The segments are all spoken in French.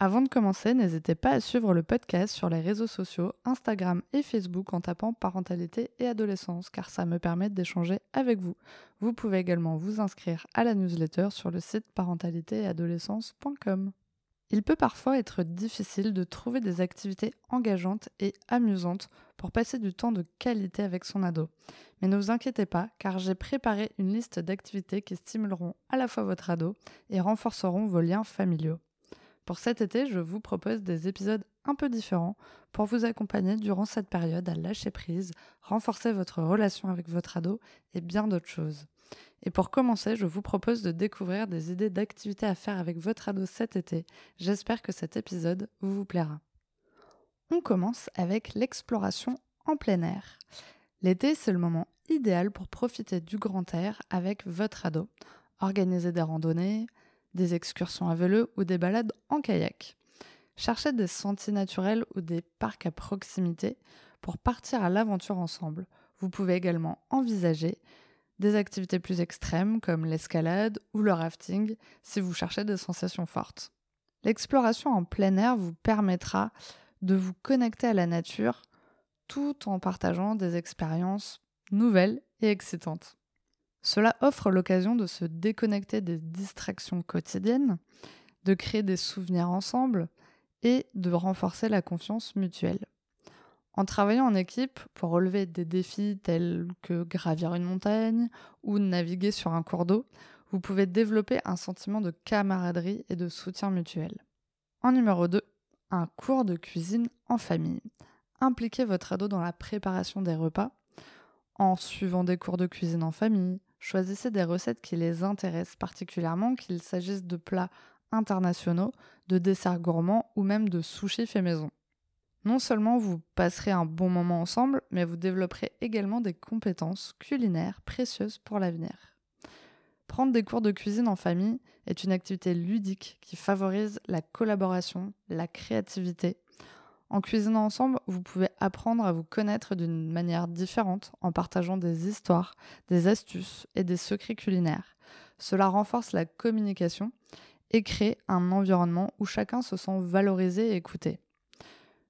Avant de commencer, n'hésitez pas à suivre le podcast sur les réseaux sociaux, Instagram et Facebook en tapant parentalité et adolescence, car ça me permet d'échanger avec vous. Vous pouvez également vous inscrire à la newsletter sur le site parentalitéadolescence.com. Il peut parfois être difficile de trouver des activités engageantes et amusantes pour passer du temps de qualité avec son ado. Mais ne vous inquiétez pas, car j'ai préparé une liste d'activités qui stimuleront à la fois votre ado et renforceront vos liens familiaux. Pour cet été, je vous propose des épisodes un peu différents pour vous accompagner durant cette période à lâcher prise, renforcer votre relation avec votre ado et bien d'autres choses. Et pour commencer, je vous propose de découvrir des idées d'activités à faire avec votre ado cet été. J'espère que cet épisode vous plaira. On commence avec l'exploration en plein air. L'été, c'est le moment idéal pour profiter du grand air avec votre ado. Organiser des randonnées, des excursions à vélo ou des balades en kayak. Cherchez des sentiers naturels ou des parcs à proximité pour partir à l'aventure ensemble. Vous pouvez également envisager des activités plus extrêmes comme l'escalade ou le rafting si vous cherchez des sensations fortes. L'exploration en plein air vous permettra de vous connecter à la nature tout en partageant des expériences nouvelles et excitantes. Cela offre l'occasion de se déconnecter des distractions quotidiennes, de créer des souvenirs ensemble et de renforcer la confiance mutuelle. En travaillant en équipe pour relever des défis tels que gravir une montagne ou naviguer sur un cours d'eau, vous pouvez développer un sentiment de camaraderie et de soutien mutuel. En numéro 2, un cours de cuisine en famille. Impliquez votre ado dans la préparation des repas en suivant des cours de cuisine en famille, Choisissez des recettes qui les intéressent particulièrement, qu'il s'agisse de plats internationaux, de desserts gourmands ou même de sushis fait maison. Non seulement vous passerez un bon moment ensemble, mais vous développerez également des compétences culinaires précieuses pour l'avenir. Prendre des cours de cuisine en famille est une activité ludique qui favorise la collaboration, la créativité en cuisinant ensemble, vous pouvez apprendre à vous connaître d'une manière différente en partageant des histoires, des astuces et des secrets culinaires. Cela renforce la communication et crée un environnement où chacun se sent valorisé et écouté.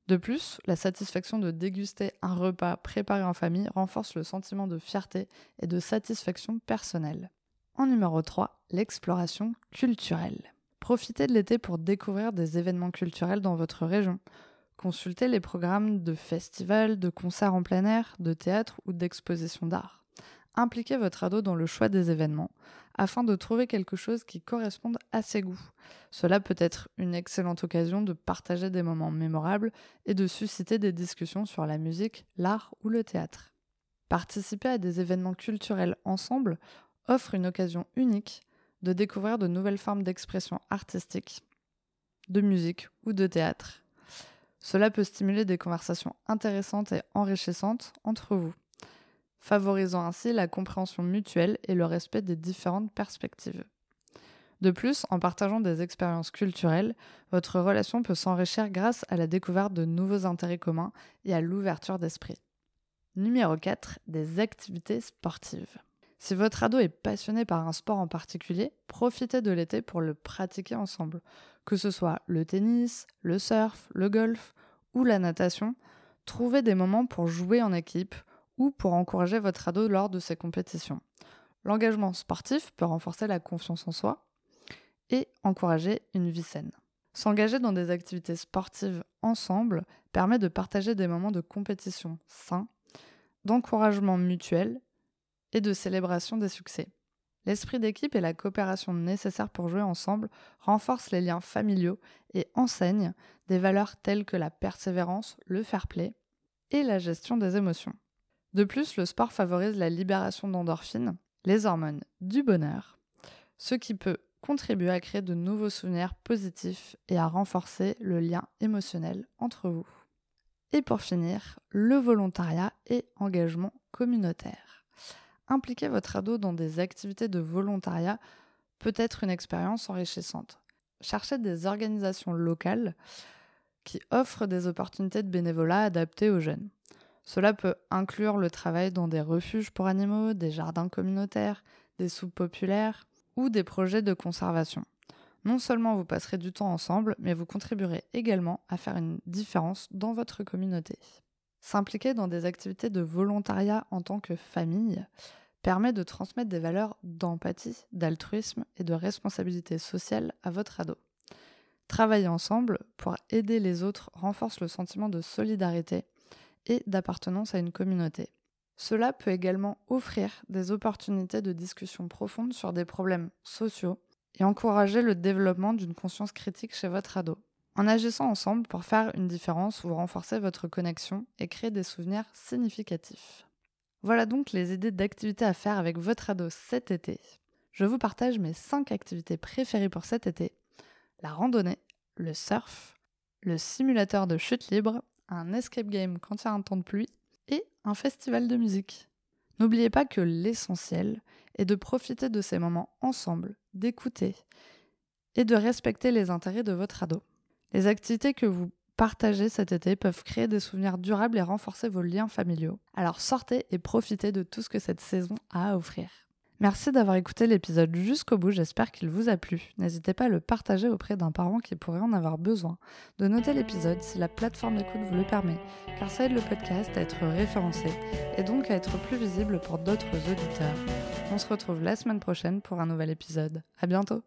De plus, la satisfaction de déguster un repas préparé en famille renforce le sentiment de fierté et de satisfaction personnelle. En numéro 3, l'exploration culturelle. Profitez de l'été pour découvrir des événements culturels dans votre région. Consultez les programmes de festivals, de concerts en plein air, de théâtre ou d'expositions d'art. Impliquez votre ado dans le choix des événements afin de trouver quelque chose qui corresponde à ses goûts. Cela peut être une excellente occasion de partager des moments mémorables et de susciter des discussions sur la musique, l'art ou le théâtre. Participer à des événements culturels ensemble offre une occasion unique de découvrir de nouvelles formes d'expression artistique, de musique ou de théâtre. Cela peut stimuler des conversations intéressantes et enrichissantes entre vous, favorisant ainsi la compréhension mutuelle et le respect des différentes perspectives. De plus, en partageant des expériences culturelles, votre relation peut s'enrichir grâce à la découverte de nouveaux intérêts communs et à l'ouverture d'esprit. Numéro 4. Des activités sportives. Si votre ado est passionné par un sport en particulier, profitez de l'été pour le pratiquer ensemble. Que ce soit le tennis, le surf, le golf ou la natation, trouvez des moments pour jouer en équipe ou pour encourager votre ado lors de ses compétitions. L'engagement sportif peut renforcer la confiance en soi et encourager une vie saine. S'engager dans des activités sportives ensemble permet de partager des moments de compétition sains, d'encouragement mutuel et de célébration des succès. L'esprit d'équipe et la coopération nécessaires pour jouer ensemble renforcent les liens familiaux et enseignent des valeurs telles que la persévérance, le fair play et la gestion des émotions. De plus, le sport favorise la libération d'endorphines, les hormones du bonheur, ce qui peut contribuer à créer de nouveaux souvenirs positifs et à renforcer le lien émotionnel entre vous. Et pour finir, le volontariat et engagement communautaire. Impliquer votre ado dans des activités de volontariat peut être une expérience enrichissante. Cherchez des organisations locales qui offrent des opportunités de bénévolat adaptées aux jeunes. Cela peut inclure le travail dans des refuges pour animaux, des jardins communautaires, des soupes populaires ou des projets de conservation. Non seulement vous passerez du temps ensemble, mais vous contribuerez également à faire une différence dans votre communauté. S'impliquer dans des activités de volontariat en tant que famille permet de transmettre des valeurs d'empathie, d'altruisme et de responsabilité sociale à votre ado. Travailler ensemble pour aider les autres renforce le sentiment de solidarité et d'appartenance à une communauté. Cela peut également offrir des opportunités de discussion profonde sur des problèmes sociaux et encourager le développement d'une conscience critique chez votre ado. En agissant ensemble pour faire une différence, vous renforcez votre connexion et créez des souvenirs significatifs. Voilà donc les idées d'activités à faire avec votre ado cet été. Je vous partage mes 5 activités préférées pour cet été. La randonnée, le surf, le simulateur de chute libre, un escape game quand il y a un temps de pluie et un festival de musique. N'oubliez pas que l'essentiel est de profiter de ces moments ensemble, d'écouter et de respecter les intérêts de votre ado. Les activités que vous partagez cet été peuvent créer des souvenirs durables et renforcer vos liens familiaux. Alors sortez et profitez de tout ce que cette saison a à offrir. Merci d'avoir écouté l'épisode jusqu'au bout, j'espère qu'il vous a plu. N'hésitez pas à le partager auprès d'un parent qui pourrait en avoir besoin, de noter l'épisode si la plateforme d'écoute vous le permet, car ça aide le podcast à être référencé et donc à être plus visible pour d'autres auditeurs. On se retrouve la semaine prochaine pour un nouvel épisode. À bientôt!